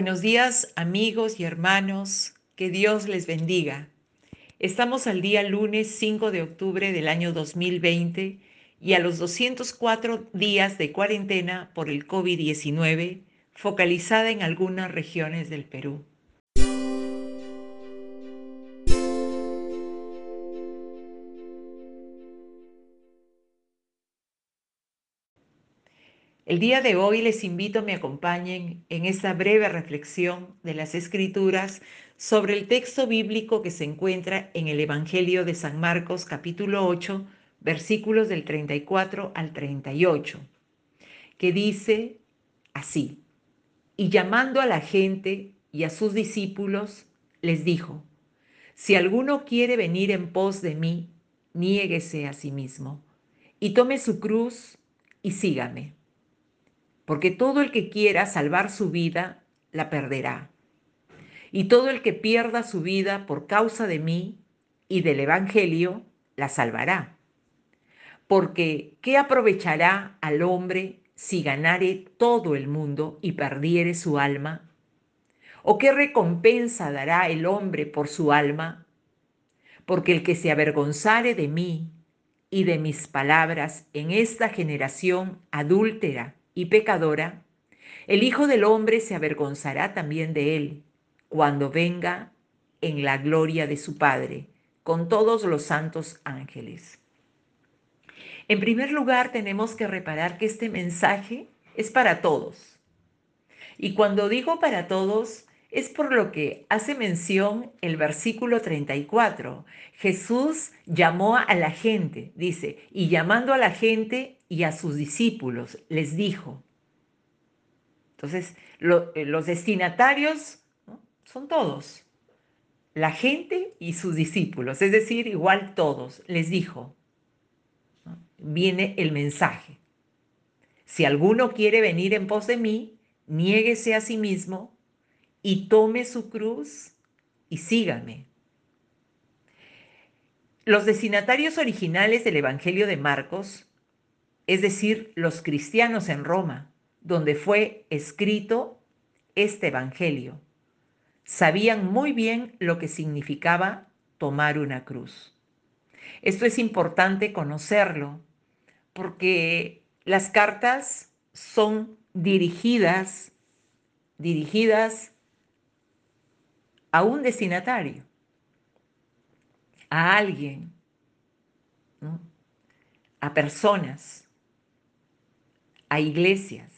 Buenos días amigos y hermanos, que Dios les bendiga. Estamos al día lunes 5 de octubre del año 2020 y a los 204 días de cuarentena por el COVID-19 focalizada en algunas regiones del Perú. El día de hoy les invito a me acompañen en esta breve reflexión de las Escrituras sobre el texto bíblico que se encuentra en el Evangelio de San Marcos capítulo 8, versículos del 34 al 38, que dice así, y llamando a la gente y a sus discípulos, les dijo, si alguno quiere venir en pos de mí, niéguese a sí mismo y tome su cruz y sígame porque todo el que quiera salvar su vida, la perderá. Y todo el que pierda su vida por causa de mí y del Evangelio, la salvará. Porque, ¿qué aprovechará al hombre si ganare todo el mundo y perdiere su alma? ¿O qué recompensa dará el hombre por su alma? Porque el que se avergonzare de mí y de mis palabras en esta generación adúltera y pecadora, el Hijo del Hombre se avergonzará también de él cuando venga en la gloria de su Padre con todos los santos ángeles. En primer lugar, tenemos que reparar que este mensaje es para todos. Y cuando digo para todos, es por lo que hace mención el versículo 34. Jesús llamó a la gente, dice, y llamando a la gente y a sus discípulos, les dijo. Entonces, eh, los destinatarios son todos, la gente y sus discípulos, es decir, igual todos, les dijo. Viene el mensaje. Si alguno quiere venir en pos de mí, niéguese a sí mismo y tome su cruz y sígame. Los destinatarios originales del Evangelio de Marcos, es decir, los cristianos en Roma, donde fue escrito este Evangelio, sabían muy bien lo que significaba tomar una cruz. Esto es importante conocerlo porque las cartas son dirigidas, dirigidas a un destinatario, a alguien, a personas, a iglesias,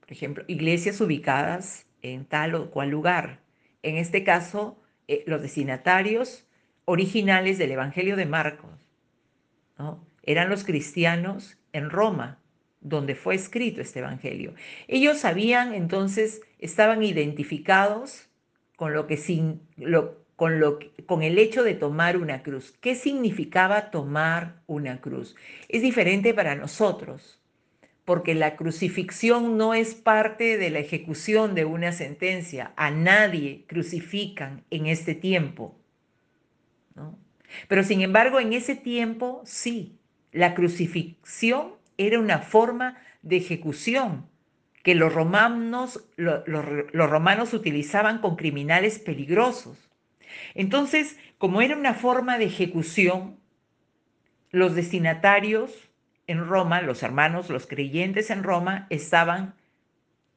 por ejemplo, iglesias ubicadas en tal o cual lugar. En este caso, eh, los destinatarios originales del Evangelio de Marcos eran los cristianos en Roma, donde fue escrito este Evangelio. Ellos sabían entonces, estaban identificados con lo que sin, con, lo, con el hecho de tomar una cruz. ¿Qué significaba tomar una cruz? Es diferente para nosotros, porque la crucifixión no es parte de la ejecución de una sentencia. A nadie crucifican en este tiempo. Pero sin embargo, en ese tiempo sí, la crucifixión era una forma de ejecución que los romanos, los romanos utilizaban con criminales peligrosos. Entonces, como era una forma de ejecución, los destinatarios en Roma, los hermanos, los creyentes en Roma, estaban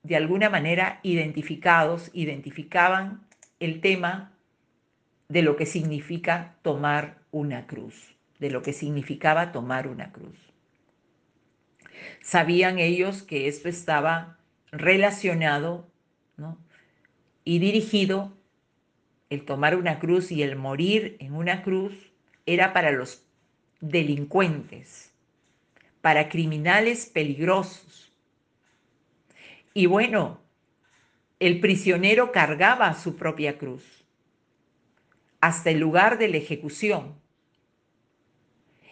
de alguna manera identificados, identificaban el tema de lo que significa tomar una cruz, de lo que significaba tomar una cruz. Sabían ellos que esto estaba relacionado y dirigido, el tomar una cruz y el morir en una cruz era para los delincuentes, para criminales peligrosos. Y bueno, el prisionero cargaba su propia cruz hasta el lugar de la ejecución.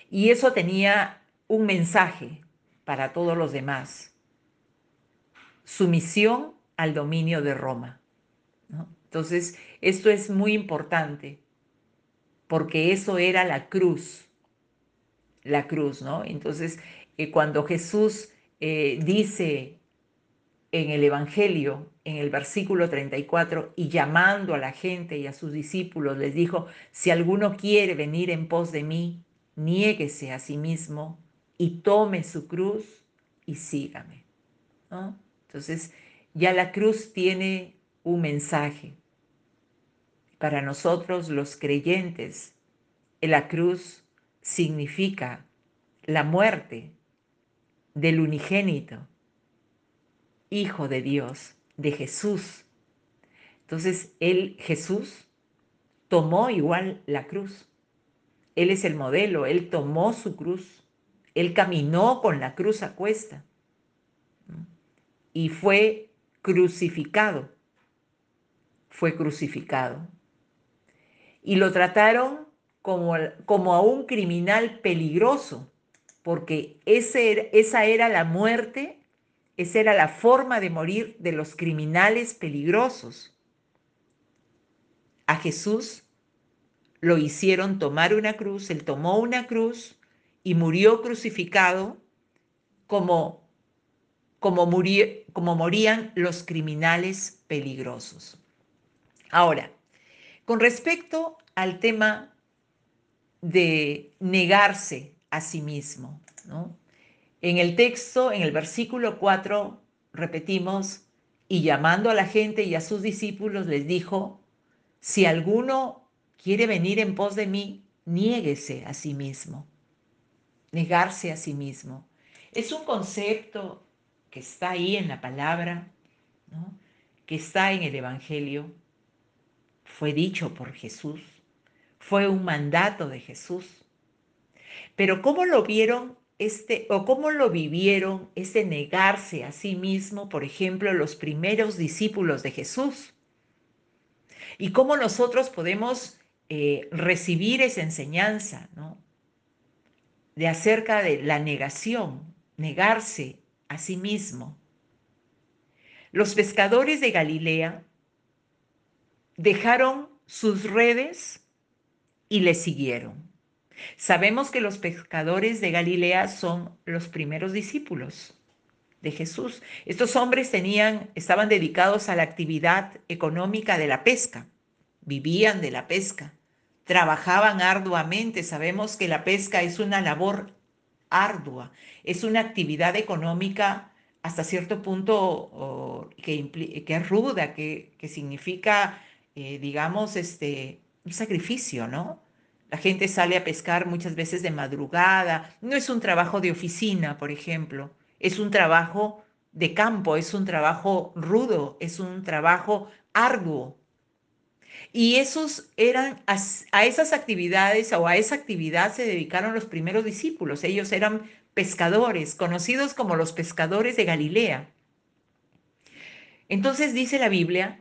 Y eso tenía un mensaje para todos los demás. Sumisión al dominio de Roma. Entonces, esto es muy importante, porque eso era la cruz, la cruz, ¿no? Entonces, eh, cuando Jesús eh, dice en el Evangelio, en el versículo 34, y llamando a la gente y a sus discípulos, les dijo, si alguno quiere venir en pos de mí, niéguese a sí mismo y tome su cruz y sígame. Entonces, ya la cruz tiene un mensaje. Para nosotros los creyentes, la cruz significa la muerte del unigénito, Hijo de Dios, de Jesús. Entonces, él, Jesús, tomó igual la cruz. Él es el modelo, él tomó su cruz, él caminó con la cruz a cuesta y fue crucificado. Fue crucificado. Y lo trataron como, como a un criminal peligroso, porque ese, esa era la muerte esa era la forma de morir de los criminales peligrosos. A Jesús lo hicieron tomar una cruz, él tomó una cruz y murió crucificado como, como, como morían los criminales peligrosos. Ahora, con respecto al tema de negarse a sí mismo, ¿no? En el texto, en el versículo 4, repetimos, y llamando a la gente y a sus discípulos les dijo, si alguno quiere venir en pos de mí, niéguese a sí mismo. Negarse a sí mismo. Es un concepto que está ahí en la palabra, que está en el Evangelio. Fue dicho por Jesús. Fue un mandato de Jesús. Pero ¿cómo lo vieron este, o cómo lo vivieron este negarse a sí mismo, por ejemplo, los primeros discípulos de Jesús. Y cómo nosotros podemos eh, recibir esa enseñanza, ¿no? De acerca de la negación, negarse a sí mismo. Los pescadores de Galilea dejaron sus redes y le siguieron. Sabemos que los pescadores de Galilea son los primeros discípulos de Jesús. Estos hombres tenían, estaban dedicados a la actividad económica de la pesca, vivían de la pesca, trabajaban arduamente. Sabemos que la pesca es una labor ardua, es una actividad económica hasta cierto punto que, que, es ruda, que, significa, eh, digamos, este, un sacrificio, ¿no? La gente sale a pescar muchas veces de madrugada. No es un trabajo de oficina, por ejemplo. Es un trabajo de campo, es un trabajo rudo, es un trabajo arduo. Y esos eran a, esas actividades o a esa actividad se dedicaron los primeros discípulos. Ellos eran pescadores, conocidos como los pescadores de Galilea. Entonces dice la Biblia,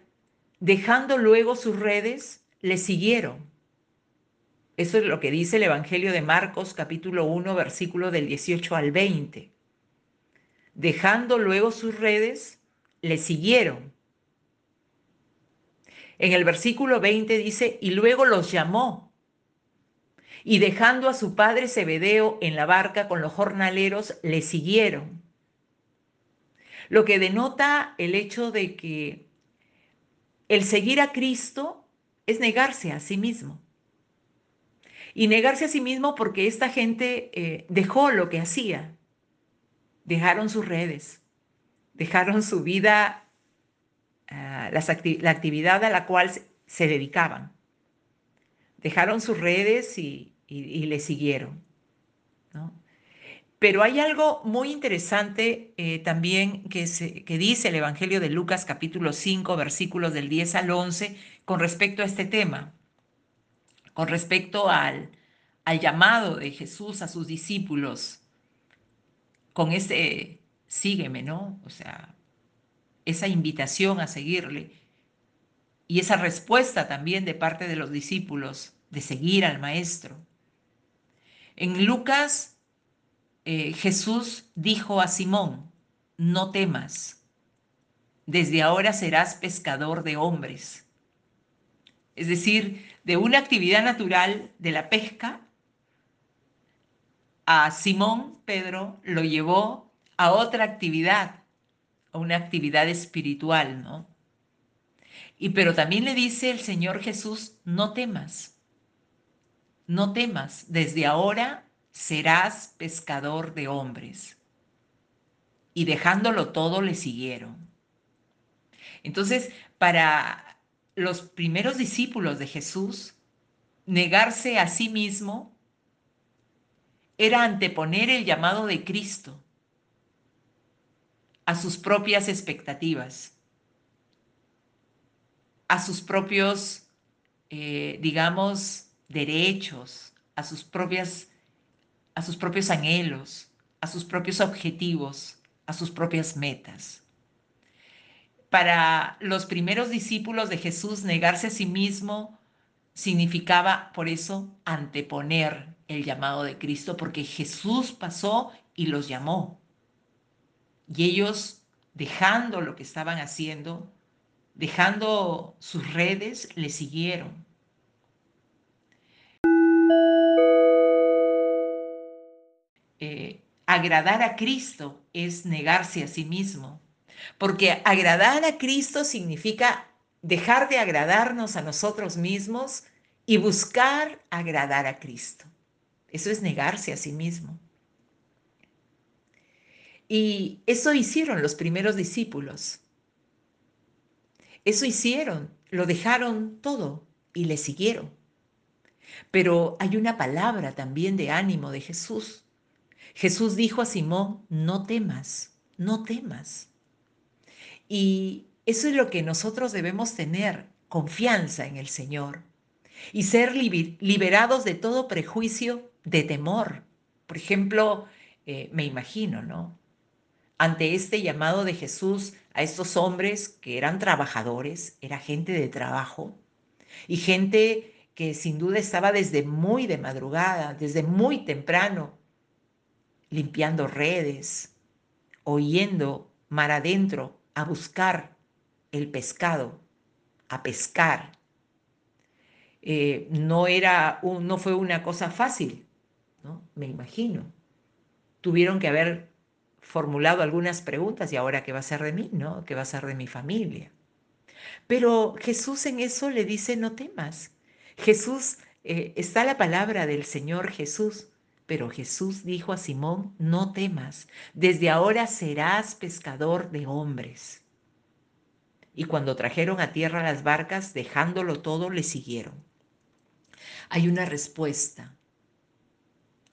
dejando luego sus redes, le siguieron. Eso es lo que dice el Evangelio de Marcos capítulo 1 versículo del 18 al 20. Dejando luego sus redes, le siguieron. En el versículo 20 dice, y luego los llamó. Y dejando a su padre Zebedeo en la barca con los jornaleros, le siguieron. Lo que denota el hecho de que el seguir a Cristo es negarse a sí mismo y negarse a sí mismo porque esta gente eh, dejó lo que hacía, dejaron sus redes, dejaron su vida, ah, la actividad a la cual se, dedicaban, dejaron sus redes y, le siguieron. Pero hay algo muy interesante eh, también que, que, dice el Evangelio de Lucas capítulo 5 versículos del 10 al 11 con respecto a este tema con respecto al, al llamado de Jesús a sus discípulos, con ese sígueme, ¿no? O sea, esa invitación a seguirle y esa respuesta también de parte de los discípulos de seguir al Maestro. En Lucas, eh, Jesús dijo a Simón, no temas, desde ahora serás pescador de hombres. Es decir, de una actividad natural de la pesca, a Simón Pedro lo llevó a otra actividad, una actividad espiritual, ¿no? Y pero también le dice el Señor Jesús, no temas, no temas, desde ahora serás pescador de hombres. Y dejándolo todo le siguieron. Entonces, para los primeros discípulos de Jesús, negarse a sí mismo era anteponer el llamado de Cristo a sus propias expectativas, a sus propios, eh, digamos, derechos, a sus propias, a sus propios anhelos, a sus propios objetivos, a sus propias metas. Para los primeros discípulos de Jesús, negarse a sí mismo significaba, por eso, anteponer el llamado de Cristo, porque Jesús pasó y los llamó. Y ellos, dejando lo que estaban haciendo, dejando sus redes, le siguieron. Eh, agradar a Cristo es negarse a sí mismo, porque agradar a Cristo significa dejar de agradarnos a nosotros mismos y buscar agradar a Cristo. Eso es negarse a sí mismo. Y eso hicieron los primeros discípulos. Eso hicieron, lo dejaron todo y le siguieron. Pero hay una palabra también de ánimo de Jesús. Jesús dijo a Simón, no temas, no temas. Y eso es lo que nosotros debemos tener, confianza en el Señor y ser liberados de todo prejuicio de temor. Por ejemplo, eh, me imagino, ¿no? Ante este llamado de Jesús a estos hombres que eran trabajadores, era gente de trabajo y gente que sin duda estaba desde muy de madrugada, desde muy temprano, limpiando redes, oyendo mar adentro a buscar el pescado, a pescar. Eh, no, era no fue una cosa fácil, ¿no? me imagino. Tuvieron que haber formulado algunas preguntas y ahora qué va a ser de mí, ¿no? ¿Qué va a ser de mi familia? Pero Jesús en eso le dice, no temas. Jesús, eh, está la palabra del Señor Jesús, pero Jesús dijo a Simón, no temas, desde ahora serás pescador de hombres. Y cuando trajeron a tierra las barcas, dejándolo todo, le siguieron. Hay una respuesta,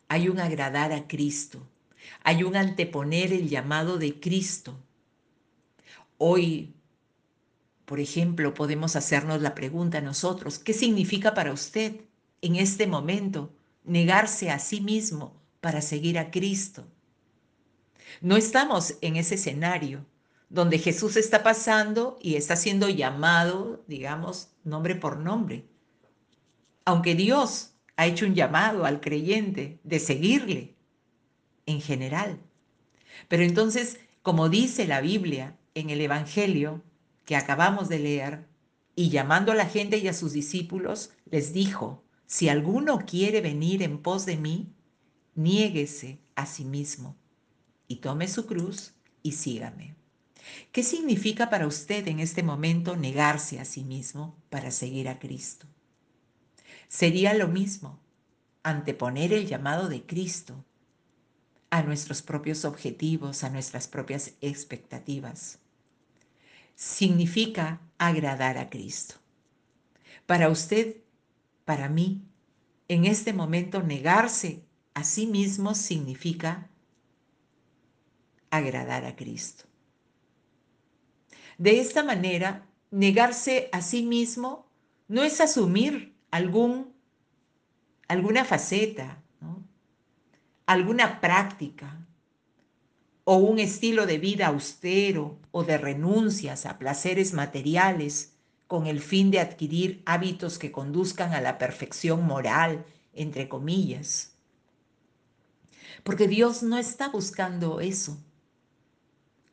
hay un agradar a Cristo, hay un anteponer el llamado de Cristo. Hoy, por ejemplo, podemos hacernos la pregunta nosotros, ¿qué significa para usted en este momento negarse a sí mismo para seguir a Cristo? No estamos en ese escenario donde Jesús está pasando y está siendo llamado, digamos, nombre por nombre. Aunque Dios ha hecho un llamado al creyente de seguirle en general. Pero entonces, como dice la Biblia en el Evangelio que acabamos de leer, y llamando a la gente y a sus discípulos, les dijo, si alguno quiere venir en pos de mí, niéguese a sí mismo y tome su cruz y sígame. ¿Qué significa para usted en este momento negarse a sí mismo para seguir a Cristo? Sería lo mismo anteponer el llamado de Cristo a nuestros propios objetivos, a nuestras propias expectativas. Significa agradar a Cristo. Para usted, para mí, en este momento negarse a sí mismo significa agradar a Cristo. De esta manera, negarse a sí mismo no es asumir algún, alguna faceta, alguna práctica o un estilo de vida austero o de renuncias a placeres materiales con el fin de adquirir hábitos que conduzcan a la perfección moral, entre comillas. Porque Dios no está buscando eso,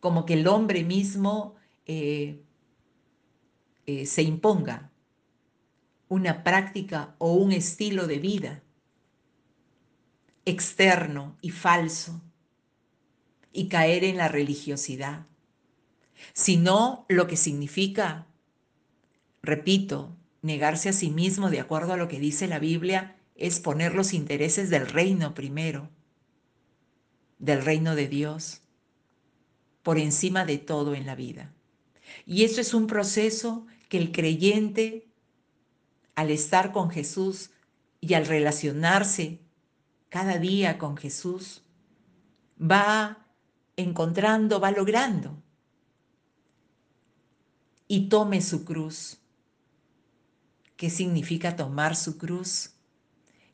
como que el hombre mismo eh, eh, se imponga una práctica o un estilo de vida externo y falso y caer en la religiosidad. sino lo que significa, repito, negarse a sí mismo de acuerdo a lo que dice la Biblia es poner los intereses del reino primero, del reino de Dios, por encima de todo en la vida. Y eso es un proceso que el creyente, al estar con Jesús y al relacionarse cada día con Jesús, va encontrando, va logrando. Y tome su cruz. ¿Qué significa tomar su cruz?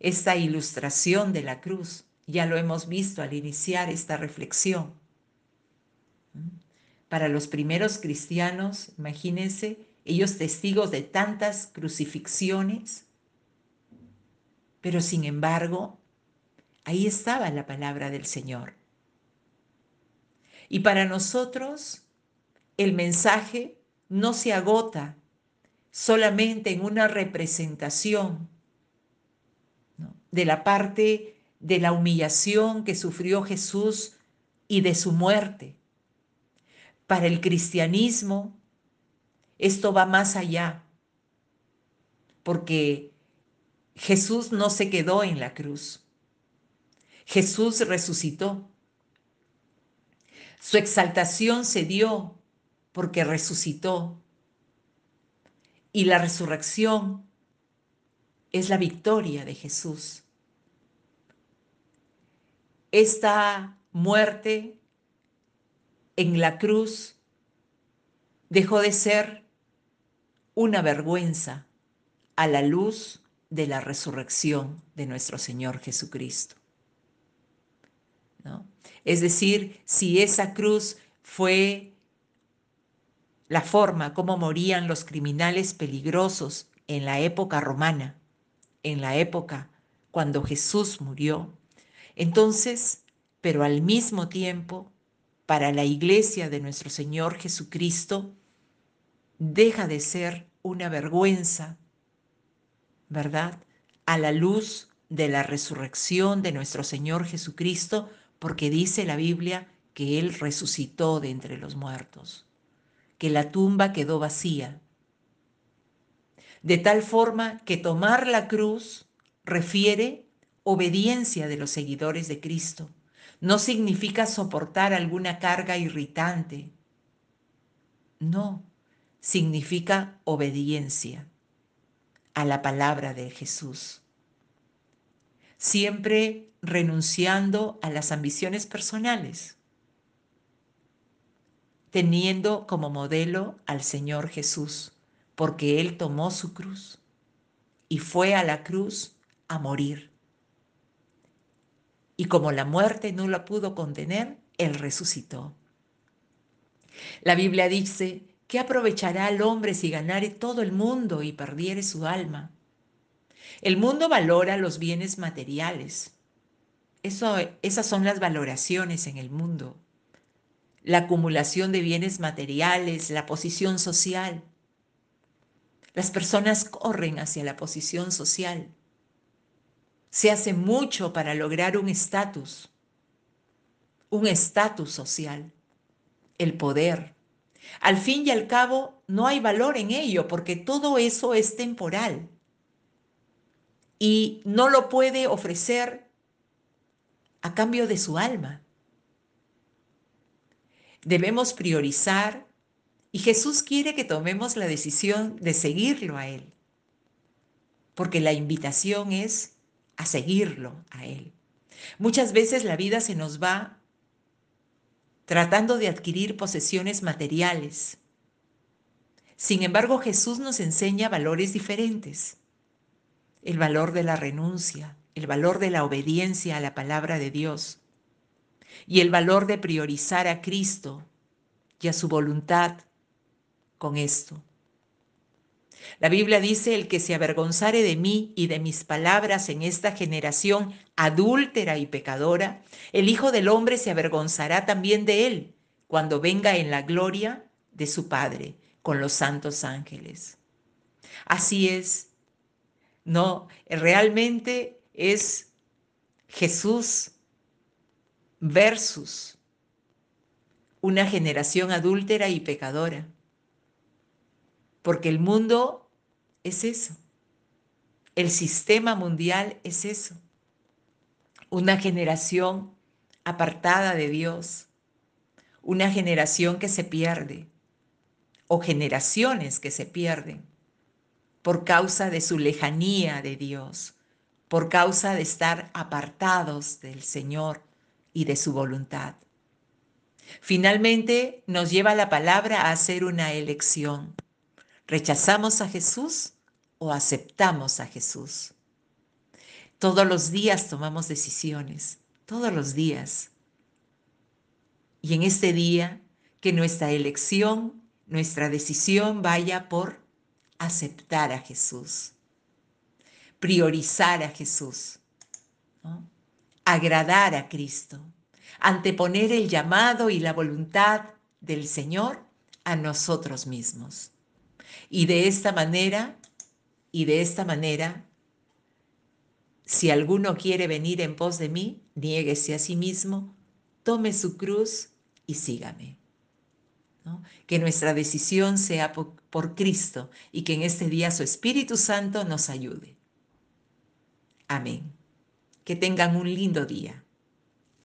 Esta ilustración de la cruz, ya lo hemos visto al iniciar esta reflexión. Para los primeros cristianos, imagínense, ellos testigos de tantas crucifixiones, pero sin embargo, ahí estaba la palabra del Señor. Y para nosotros, el mensaje no se agota solamente en una representación de la parte de la humillación que sufrió Jesús y de su muerte. Para el cristianismo, esto va más allá, porque Jesús no se quedó en la cruz. Jesús resucitó. Su exaltación se dio porque resucitó. Y la resurrección es la victoria de Jesús. Esta muerte en la cruz dejó de ser una vergüenza a la luz de la resurrección de nuestro Señor Jesucristo. Es decir, si esa cruz fue la forma como morían los criminales peligrosos en la época romana, en la época cuando Jesús murió, entonces, pero al mismo tiempo, para la iglesia de nuestro Señor Jesucristo, deja de ser una vergüenza, ¿verdad? A la luz de la resurrección de nuestro Señor Jesucristo, porque dice la Biblia que Él resucitó de entre los muertos, que la tumba quedó vacía. De tal forma que tomar la cruz refiere obediencia de los seguidores de Cristo no significa soportar alguna carga irritante. No, significa obediencia a la palabra de Jesús. Siempre renunciando a las ambiciones personales, teniendo como modelo al Señor Jesús, porque Él tomó su cruz y fue a la cruz a morir y como la muerte no la pudo contener, Él resucitó. La Biblia dice, ¿qué aprovechará el hombre si ganare todo el mundo y perdiere su alma? El mundo valora los bienes materiales. Eso, esas son las valoraciones en el mundo. La acumulación de bienes materiales, la posición social. Las personas corren hacia la posición social. Se hace mucho para lograr un estatus, un estatus social, el poder. Al fin y al cabo, no hay valor en ello porque todo eso es temporal y no lo puede ofrecer a cambio de su alma. Debemos priorizar y Jesús quiere que tomemos la decisión de seguirlo a Él, porque la invitación es a seguirlo a Él. Muchas veces la vida se nos va tratando de adquirir posesiones materiales. Sin embargo, Jesús nos enseña valores diferentes. El valor de la renuncia, el valor de la obediencia a la palabra de Dios y el valor de priorizar a Cristo y a su voluntad con esto. La Biblia dice, el que se avergonzare de mí y de mis palabras en esta generación adúltera y pecadora, el Hijo del Hombre se avergonzará también de él cuando venga en la gloria de su Padre con los santos ángeles. Así es. No, realmente es Jesús versus una generación adúltera y pecadora. Porque el mundo es eso. El sistema mundial es eso. Una generación apartada de Dios. Una generación que se pierde. O generaciones que se pierden por causa de su lejanía de Dios, por causa de estar apartados del Señor y de su voluntad. Finalmente nos lleva la palabra a hacer una elección. ¿Rechazamos a Jesús o aceptamos a Jesús? Todos los días tomamos decisiones, todos los días. Y en este día, que nuestra elección, nuestra decisión vaya por aceptar a Jesús, priorizar a Jesús, agradar a Cristo anteponer el llamado y la voluntad del Señor a nosotros mismos. Y de esta manera, y de esta manera, si alguno quiere venir en pos de mí, niéguese a sí mismo, tome su cruz y sígame. Que nuestra decisión sea por Cristo y que en este día su Espíritu Santo nos ayude. Amén. Que tengan un lindo día.